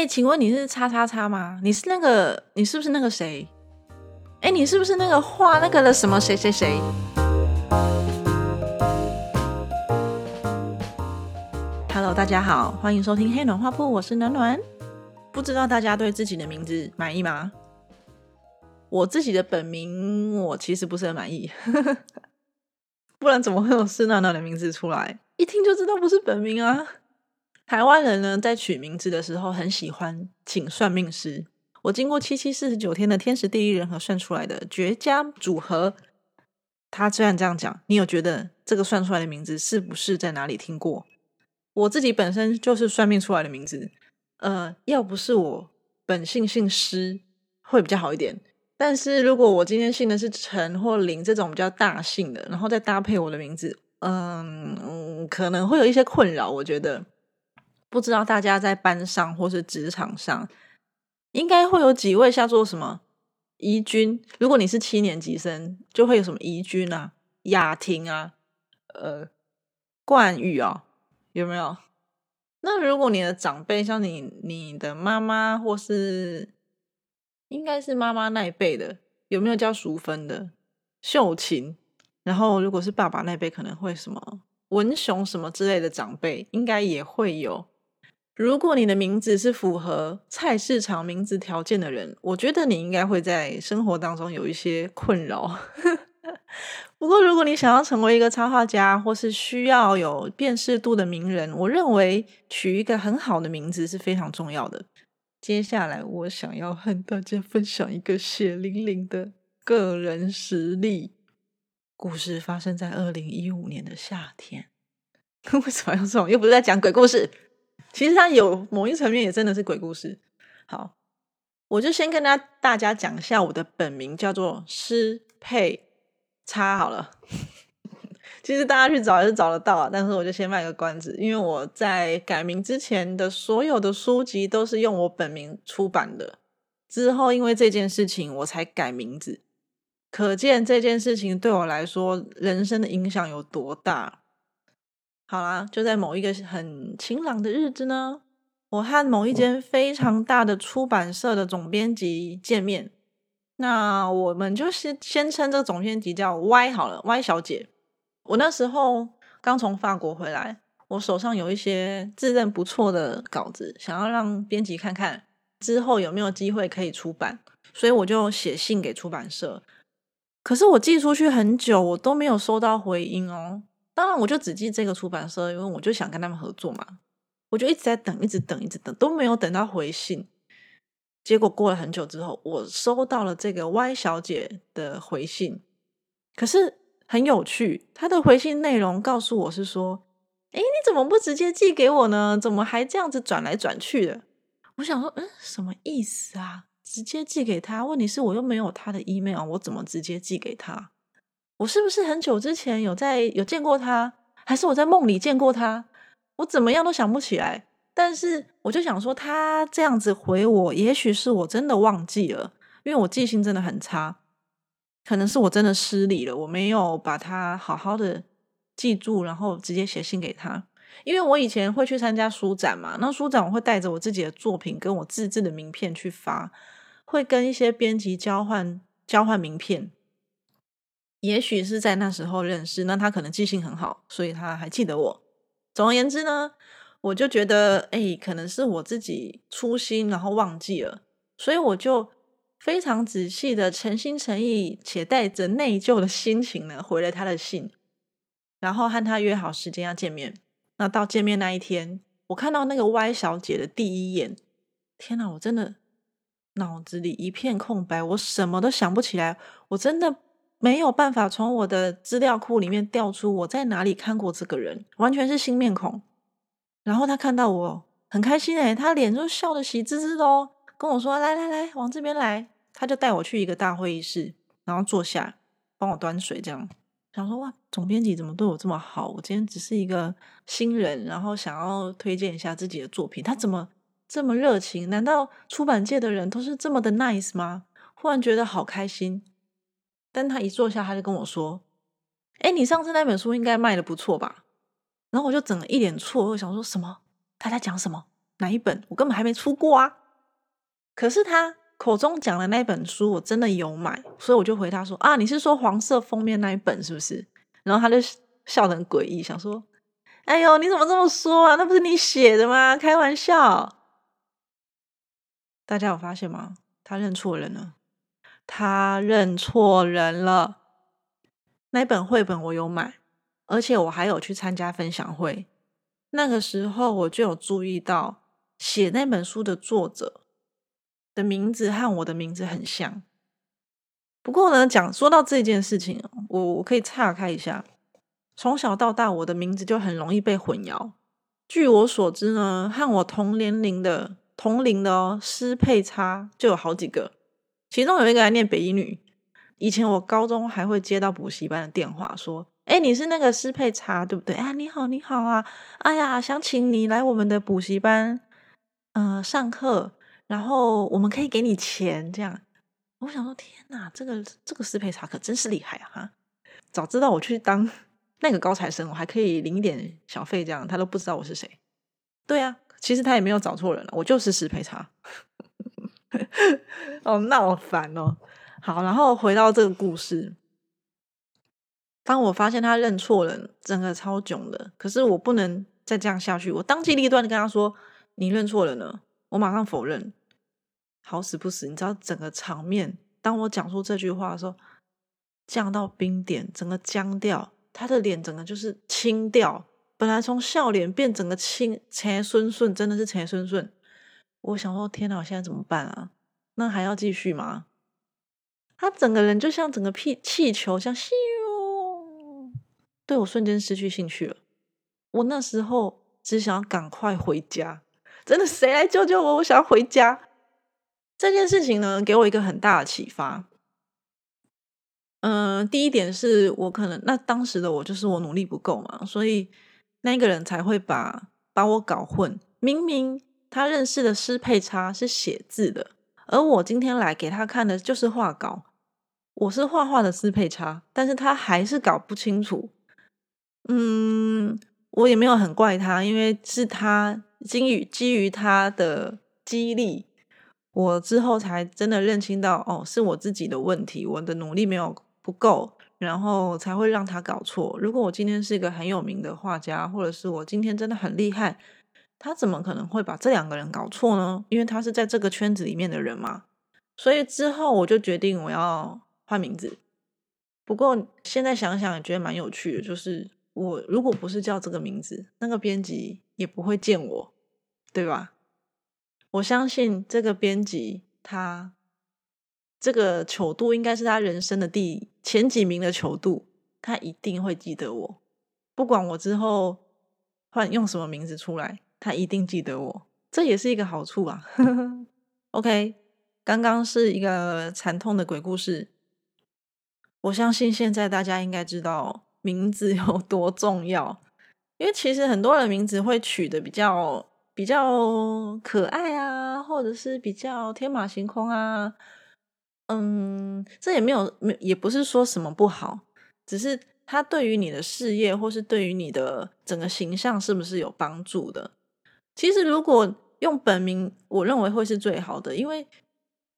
哎，请问你是叉叉叉吗？你是那个，你是不是那个谁？哎，你是不是那个画那个的什么谁谁谁？Hello，大家好，欢迎收听黑暖画铺，我是暖暖。不知道大家对自己的名字满意吗？我自己的本名，我其实不是很满意，不然怎么会有是暖暖的名字出来？一听就知道不是本名啊！台湾人呢，在取名字的时候很喜欢请算命师。我经过七七四十九天的天时地利人和算出来的绝佳组合。他虽然这样讲，你有觉得这个算出来的名字是不是在哪里听过？我自己本身就是算命出来的名字。呃，要不是我本姓姓施，会比较好一点。但是如果我今天姓的是陈或林这种比较大姓的，然后再搭配我的名字，嗯，可能会有一些困扰。我觉得。不知道大家在班上或是职场上，应该会有几位叫做什么怡君？如果你是七年级生，就会有什么怡君啊、雅婷啊、呃冠宇啊，有没有？那如果你的长辈像你、你的妈妈或是应该是妈妈那一辈的，有没有叫淑芬的秀琴？然后如果是爸爸那辈，可能会什么文雄什么之类的长辈，应该也会有。如果你的名字是符合菜市场名字条件的人，我觉得你应该会在生活当中有一些困扰。不过，如果你想要成为一个插画家，或是需要有辨识度的名人，我认为取一个很好的名字是非常重要的。接下来，我想要和大家分享一个血淋淋的个人实例。故事发生在二零一五年的夏天。为什么要这种？又不是在讲鬼故事。其实它有某一层面也真的是鬼故事。好，我就先跟大大家讲一下我的本名叫做施佩叉好了。其实大家去找也是找得到，但是我就先卖个关子，因为我在改名之前的所有的书籍都是用我本名出版的。之后因为这件事情我才改名字，可见这件事情对我来说人生的影响有多大。好啦，就在某一个很晴朗的日子呢，我和某一间非常大的出版社的总编辑见面。那我们就先先称这个总编辑叫 Y 好了，Y 小姐。我那时候刚从法国回来，我手上有一些自认不错的稿子，想要让编辑看看之后有没有机会可以出版，所以我就写信给出版社。可是我寄出去很久，我都没有收到回音哦。当然，我就只寄这个出版社，因为我就想跟他们合作嘛。我就一直在等，一直等，一直等，都没有等到回信。结果过了很久之后，我收到了这个 Y 小姐的回信。可是很有趣，她的回信内容告诉我是说：“哎，你怎么不直接寄给我呢？怎么还这样子转来转去的？”我想说：“嗯，什么意思啊？直接寄给他？问题是我又没有他的 email，我怎么直接寄给他？”我是不是很久之前有在有见过他，还是我在梦里见过他？我怎么样都想不起来。但是我就想说，他这样子回我，也许是我真的忘记了，因为我记性真的很差，可能是我真的失礼了，我没有把他好好的记住，然后直接写信给他。因为我以前会去参加书展嘛，那书展我会带着我自己的作品跟我自制的名片去发，会跟一些编辑交换交换名片。也许是在那时候认识，那他可能记性很好，所以他还记得我。总而言之呢，我就觉得，哎，可能是我自己粗心，然后忘记了，所以我就非常仔细的、诚心诚意且带着内疚的心情呢，回了他的信，然后和他约好时间要见面。那到见面那一天，我看到那个 Y 小姐的第一眼，天哪，我真的脑子里一片空白，我什么都想不起来，我真的。没有办法从我的资料库里面调出我在哪里看过这个人，完全是新面孔。然后他看到我很开心诶，他脸就笑得喜滋滋的哦，跟我说：“来来来，往这边来。”他就带我去一个大会议室，然后坐下帮我端水，这样想说：“哇，总编辑怎么对我这么好？我今天只是一个新人，然后想要推荐一下自己的作品，他怎么这么热情？难道出版界的人都是这么的 nice 吗？”忽然觉得好开心。但他一坐下，他就跟我说：“哎，你上次那本书应该卖的不错吧？”然后我就整了一脸错愕，想说什么？他在讲什么？哪一本？我根本还没出过啊。可是他口中讲的那本书，我真的有买，所以我就回他说啊，你是说黄色封面那一本是不是？然后他就笑得很诡异，想说，哎呦，你怎么这么说啊？那不是你写的吗？开玩笑。大家有发现吗？他认错人了，他认错人了。那本绘本我有买，而且我还有去参加分享会。那个时候我就有注意到，写那本书的作者的名字和我的名字很像。不过呢，讲说到这件事情，我我可以岔开一下。从小到大，我的名字就很容易被混淆。据我所知呢，和我同年龄的同龄的哦，师配差就有好几个，其中有一个还念北医女。以前我高中还会接到补习班的电话，说：“哎，你是那个师配差对不对？啊，你好，你好啊！哎呀，想请你来我们的补习班，呃，上课，然后我们可以给你钱。”这样，我想说：“天哪，这个这个师配差可真是厉害啊！哈，早知道我去当那个高材生，我还可以领一点小费，这样他都不知道我是谁。”对啊，其实他也没有找错人了，我就是师配差。哦，闹烦哦。好，然后回到这个故事。当我发现他认错了，整个超囧的。可是我不能再这样下去，我当机立断的跟他说：“你认错了。”我马上否认。好死不死，你知道整个场面，当我讲出这句话的时候，降到冰点，整个僵掉，他的脸整个就是青掉，本来从笑脸变整个青，陈顺顺真的是陈顺顺。我想说，天哪，我现在怎么办啊？那还要继续吗？他整个人就像整个屁气球，像咻，对我瞬间失去兴趣了。我那时候只想要赶快回家，真的，谁来救救我？我想要回家。这件事情呢，给我一个很大的启发。嗯，第一点是我可能那当时的我就是我努力不够嘛，所以那个人才会把把我搞混。明明他认识的师配差是写字的，而我今天来给他看的就是画稿。我是画画的适配差，但是他还是搞不清楚。嗯，我也没有很怪他，因为是他基于基于他的激励，我之后才真的认清到，哦，是我自己的问题，我的努力没有不够，然后才会让他搞错。如果我今天是一个很有名的画家，或者是我今天真的很厉害，他怎么可能会把这两个人搞错呢？因为他是在这个圈子里面的人嘛。所以之后我就决定我要。换名字，不过现在想想也觉得蛮有趣的。就是我如果不是叫这个名字，那个编辑也不会见我，对吧？我相信这个编辑他这个糗度应该是他人生的第前几名的糗度，他一定会记得我。不管我之后换用什么名字出来，他一定记得我，这也是一个好处啊。OK，刚刚是一个惨痛的鬼故事。我相信现在大家应该知道名字有多重要，因为其实很多人名字会取的比较比较可爱啊，或者是比较天马行空啊。嗯，这也没有没也不是说什么不好，只是它对于你的事业或是对于你的整个形象是不是有帮助的？其实如果用本名，我认为会是最好的，因为。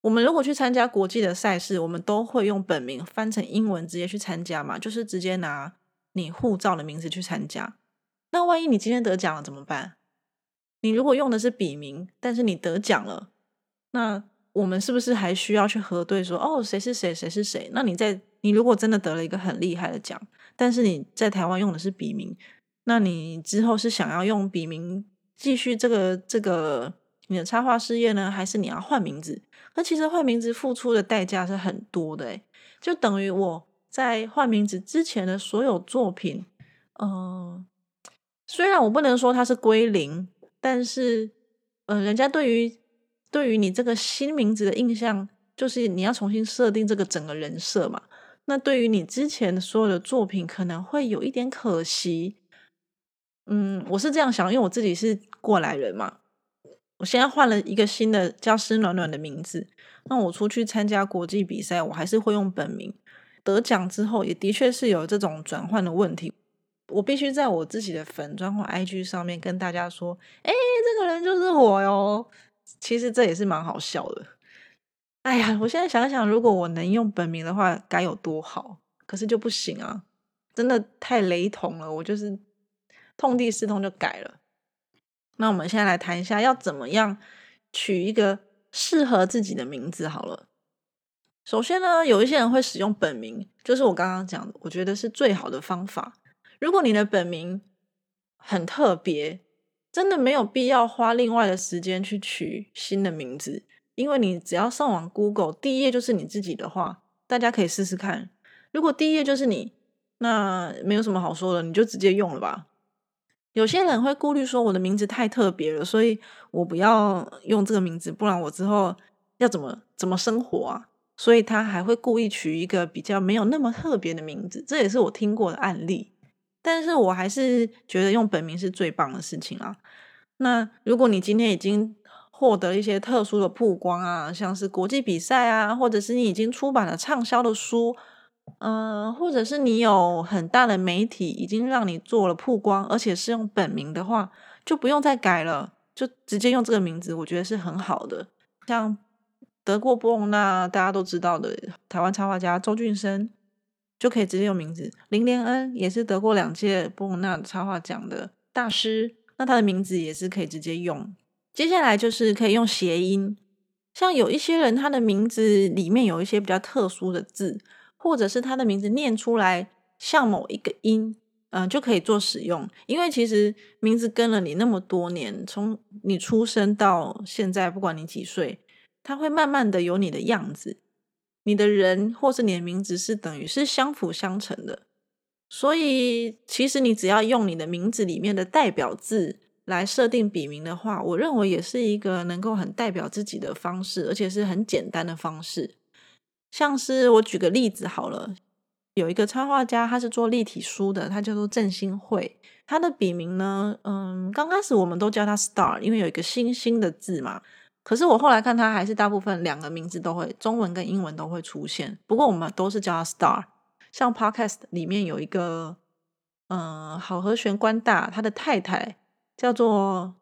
我们如果去参加国际的赛事，我们都会用本名翻成英文直接去参加嘛，就是直接拿你护照的名字去参加。那万一你今天得奖了怎么办？你如果用的是笔名，但是你得奖了，那我们是不是还需要去核对说，哦，谁是谁，谁是谁？那你在你如果真的得了一个很厉害的奖，但是你在台湾用的是笔名，那你之后是想要用笔名继续这个这个？你的插画事业呢？还是你要换名字？那其实换名字付出的代价是很多的，诶就等于我在换名字之前的所有作品，嗯，虽然我不能说它是归零，但是，嗯，人家对于对于你这个新名字的印象，就是你要重新设定这个整个人设嘛。那对于你之前所有的作品，可能会有一点可惜。嗯，我是这样想，因为我自己是过来人嘛。我现在换了一个新的叫“诗暖暖”的名字，那我出去参加国际比赛，我还是会用本名。得奖之后，也的确是有这种转换的问题。我必须在我自己的粉砖或 IG 上面跟大家说，哎，这个人就是我哟。其实这也是蛮好笑的。哎呀，我现在想想，如果我能用本名的话，该有多好。可是就不行啊，真的太雷同了。我就是痛定思痛就改了。那我们现在来谈一下，要怎么样取一个适合自己的名字好了。首先呢，有一些人会使用本名，就是我刚刚讲的，我觉得是最好的方法。如果你的本名很特别，真的没有必要花另外的时间去取新的名字，因为你只要上网 Google，第一页就是你自己的话，大家可以试试看。如果第一页就是你，那没有什么好说的，你就直接用了吧。有些人会顾虑说，我的名字太特别了，所以我不要用这个名字，不然我之后要怎么怎么生活啊？所以他还会故意取一个比较没有那么特别的名字，这也是我听过的案例。但是我还是觉得用本名是最棒的事情啊。那如果你今天已经获得一些特殊的曝光啊，像是国际比赛啊，或者是你已经出版了畅销的书。嗯，或者是你有很大的媒体已经让你做了曝光，而且是用本名的话，就不用再改了，就直接用这个名字，我觉得是很好的。像得过波隆那大家都知道的台湾插画家周俊生，就可以直接用名字。林连恩也是得过两届波隆那插画奖的大师，那他的名字也是可以直接用。接下来就是可以用谐音，像有一些人他的名字里面有一些比较特殊的字。或者是他的名字念出来像某一个音，嗯，就可以做使用。因为其实名字跟了你那么多年，从你出生到现在，不管你几岁，它会慢慢的有你的样子。你的人或是你的名字是等于是相辅相成的。所以其实你只要用你的名字里面的代表字来设定笔名的话，我认为也是一个能够很代表自己的方式，而且是很简单的方式。像是我举个例子好了，有一个插画家，他是做立体书的，他叫做郑新慧。他的笔名呢，嗯，刚开始我们都叫他 Star，因为有一个星星的字嘛。可是我后来看他还是大部分两个名字都会，中文跟英文都会出现。不过我们都是叫他 Star。像 Podcast 里面有一个，嗯，好和弦官大，他的太太叫做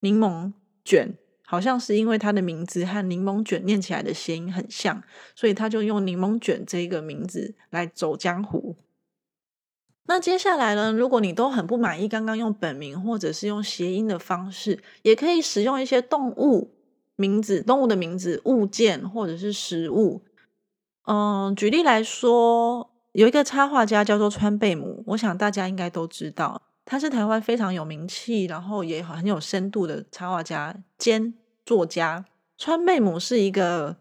柠檬卷。好像是因为他的名字和柠檬卷念起来的谐音很像，所以他就用柠檬卷这个名字来走江湖。那接下来呢？如果你都很不满意刚刚用本名或者是用谐音的方式，也可以使用一些动物名字、动物的名字、物件或者是食物。嗯，举例来说，有一个插画家叫做川贝母，我想大家应该都知道，他是台湾非常有名气，然后也很有深度的插画家兼。作家川贝母是一个，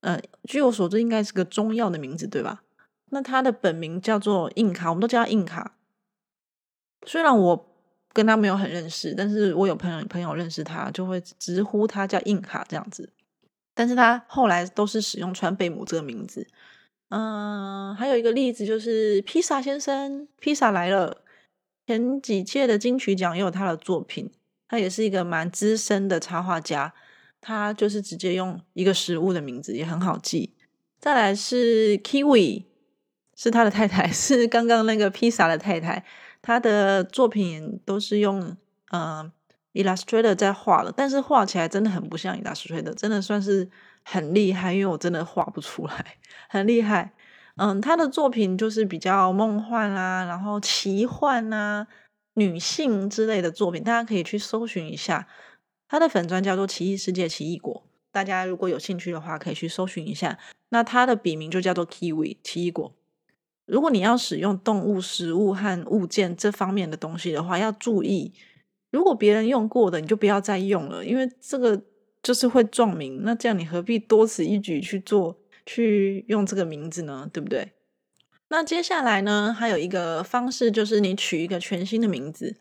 呃，据我所知，应该是个中药的名字，对吧？那他的本名叫做印卡，我们都叫他印卡。虽然我跟他没有很认识，但是我有朋友朋友认识他，就会直呼他叫印卡这样子。但是他后来都是使用川贝母这个名字。嗯，还有一个例子就是披萨先生，披萨来了，前几届的金曲奖也有他的作品。他也是一个蛮资深的插画家，他就是直接用一个食物的名字，也很好记。再来是 Kiwi，是他的太太，是刚刚那个披萨的太太。他的作品都是用嗯 Illustrator 在画的，但是画起来真的很不像 Illustrator，真的算是很厉害，因为我真的画不出来，很厉害。嗯，他的作品就是比较梦幻啊，然后奇幻啊。女性之类的作品，大家可以去搜寻一下。他的粉砖叫做“奇异世界奇异果”，大家如果有兴趣的话，可以去搜寻一下。那他的笔名就叫做 “Kiwi 奇异果”。如果你要使用动物、食物和物件这方面的东西的话，要注意，如果别人用过的，你就不要再用了，因为这个就是会撞名。那这样你何必多此一举去做，去用这个名字呢？对不对？那接下来呢，还有一个方式，就是你取一个全新的名字，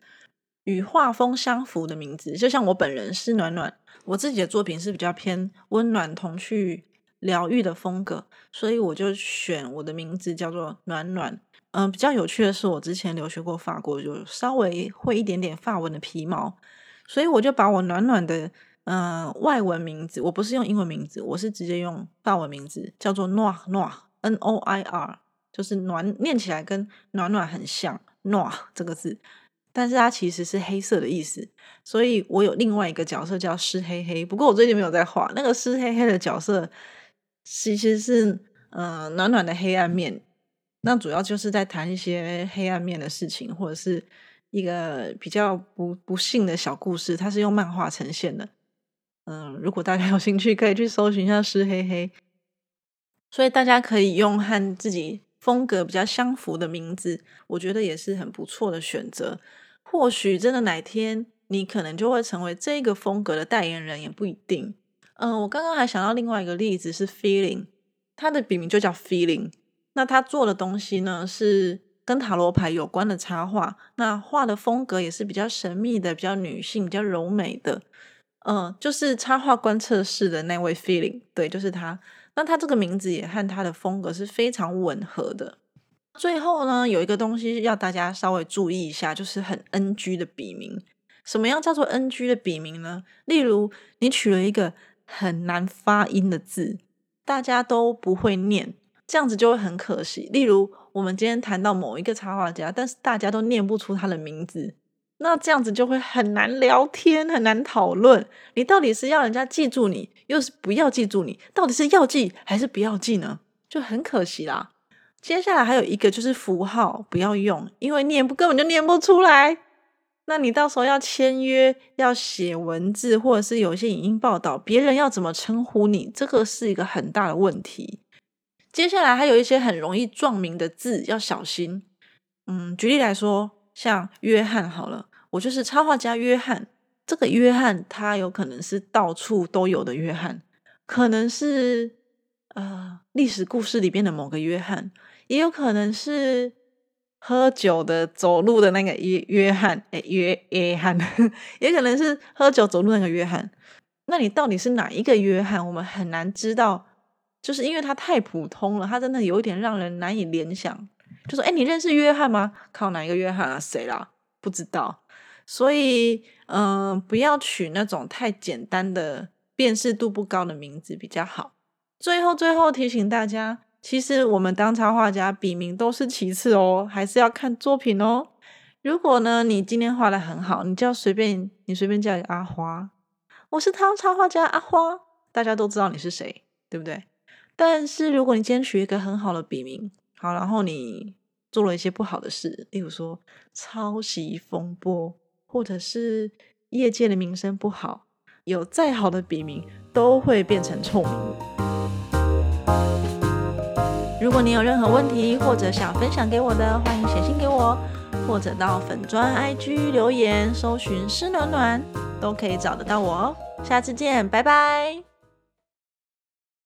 与画风相符的名字。就像我本人是暖暖，我自己的作品是比较偏温暖、童趣、疗愈的风格，所以我就选我的名字叫做暖暖。嗯，比较有趣的是，我之前留学过法国，就稍微会一点点法文的皮毛，所以我就把我暖暖的嗯外文名字，我不是用英文名字，我是直接用法文名字，叫做 Noir Noir N O I R。就是暖念起来跟暖暖很像，暖这个字，但是它其实是黑色的意思。所以我有另外一个角色叫湿黑黑，不过我最近没有在画那个湿黑黑的角色，其实是嗯暖暖的黑暗面。那主要就是在谈一些黑暗面的事情，或者是一个比较不不幸的小故事，它是用漫画呈现的。嗯，如果大家有兴趣，可以去搜寻一下湿黑黑。所以大家可以用和自己风格比较相符的名字，我觉得也是很不错的选择。或许真的哪天你可能就会成为这个风格的代言人，也不一定。嗯，我刚刚还想到另外一个例子是 Feeling，他的笔名就叫 Feeling。那他做的东西呢是跟塔罗牌有关的插画，那画的风格也是比较神秘的、比较女性、比较柔美的。嗯，就是插画观测室的那位 Feeling，对，就是他。那他这个名字也和他的风格是非常吻合的。最后呢，有一个东西要大家稍微注意一下，就是很 NG 的笔名。什么样叫做 NG 的笔名呢？例如，你取了一个很难发音的字，大家都不会念，这样子就会很可惜。例如，我们今天谈到某一个插画家，但是大家都念不出他的名字。那这样子就会很难聊天，很难讨论。你到底是要人家记住你，又是不要记住你？到底是要记还是不要记呢？就很可惜啦。接下来还有一个就是符号不要用，因为念不根本就念不出来。那你到时候要签约、要写文字，或者是有一些影音报道，别人要怎么称呼你？这个是一个很大的问题。接下来还有一些很容易撞名的字要小心。嗯，举例来说，像约翰好了。我就是插画家约翰，这个约翰他有可能是到处都有的约翰，可能是呃历史故事里边的某个约翰，也有可能是喝酒的走路的那个约约翰，哎约约翰，也可能是喝酒走路那个约翰。那你到底是哪一个约翰？我们很难知道，就是因为他太普通了，他真的有一点让人难以联想。就说，哎，你认识约翰吗？靠，哪一个约翰啊？谁啦？不知道。所以，嗯，不要取那种太简单的、辨识度不高的名字比较好。最后，最后提醒大家，其实我们当插画家，笔名都是其次哦，还是要看作品哦。如果呢，你今天画的很好，你就随便你随便叫一个阿花，我是他插画家阿花，大家都知道你是谁，对不对？但是如果你今天取一个很好的笔名，好，然后你做了一些不好的事，例如说抄袭风波。或者是业界的名声不好，有再好的笔名都会变成臭名。如果你有任何问题或者想分享给我的，欢迎写信给我，或者到粉砖 IG 留言，搜寻“湿暖暖”都可以找得到我哦。下次见，拜拜。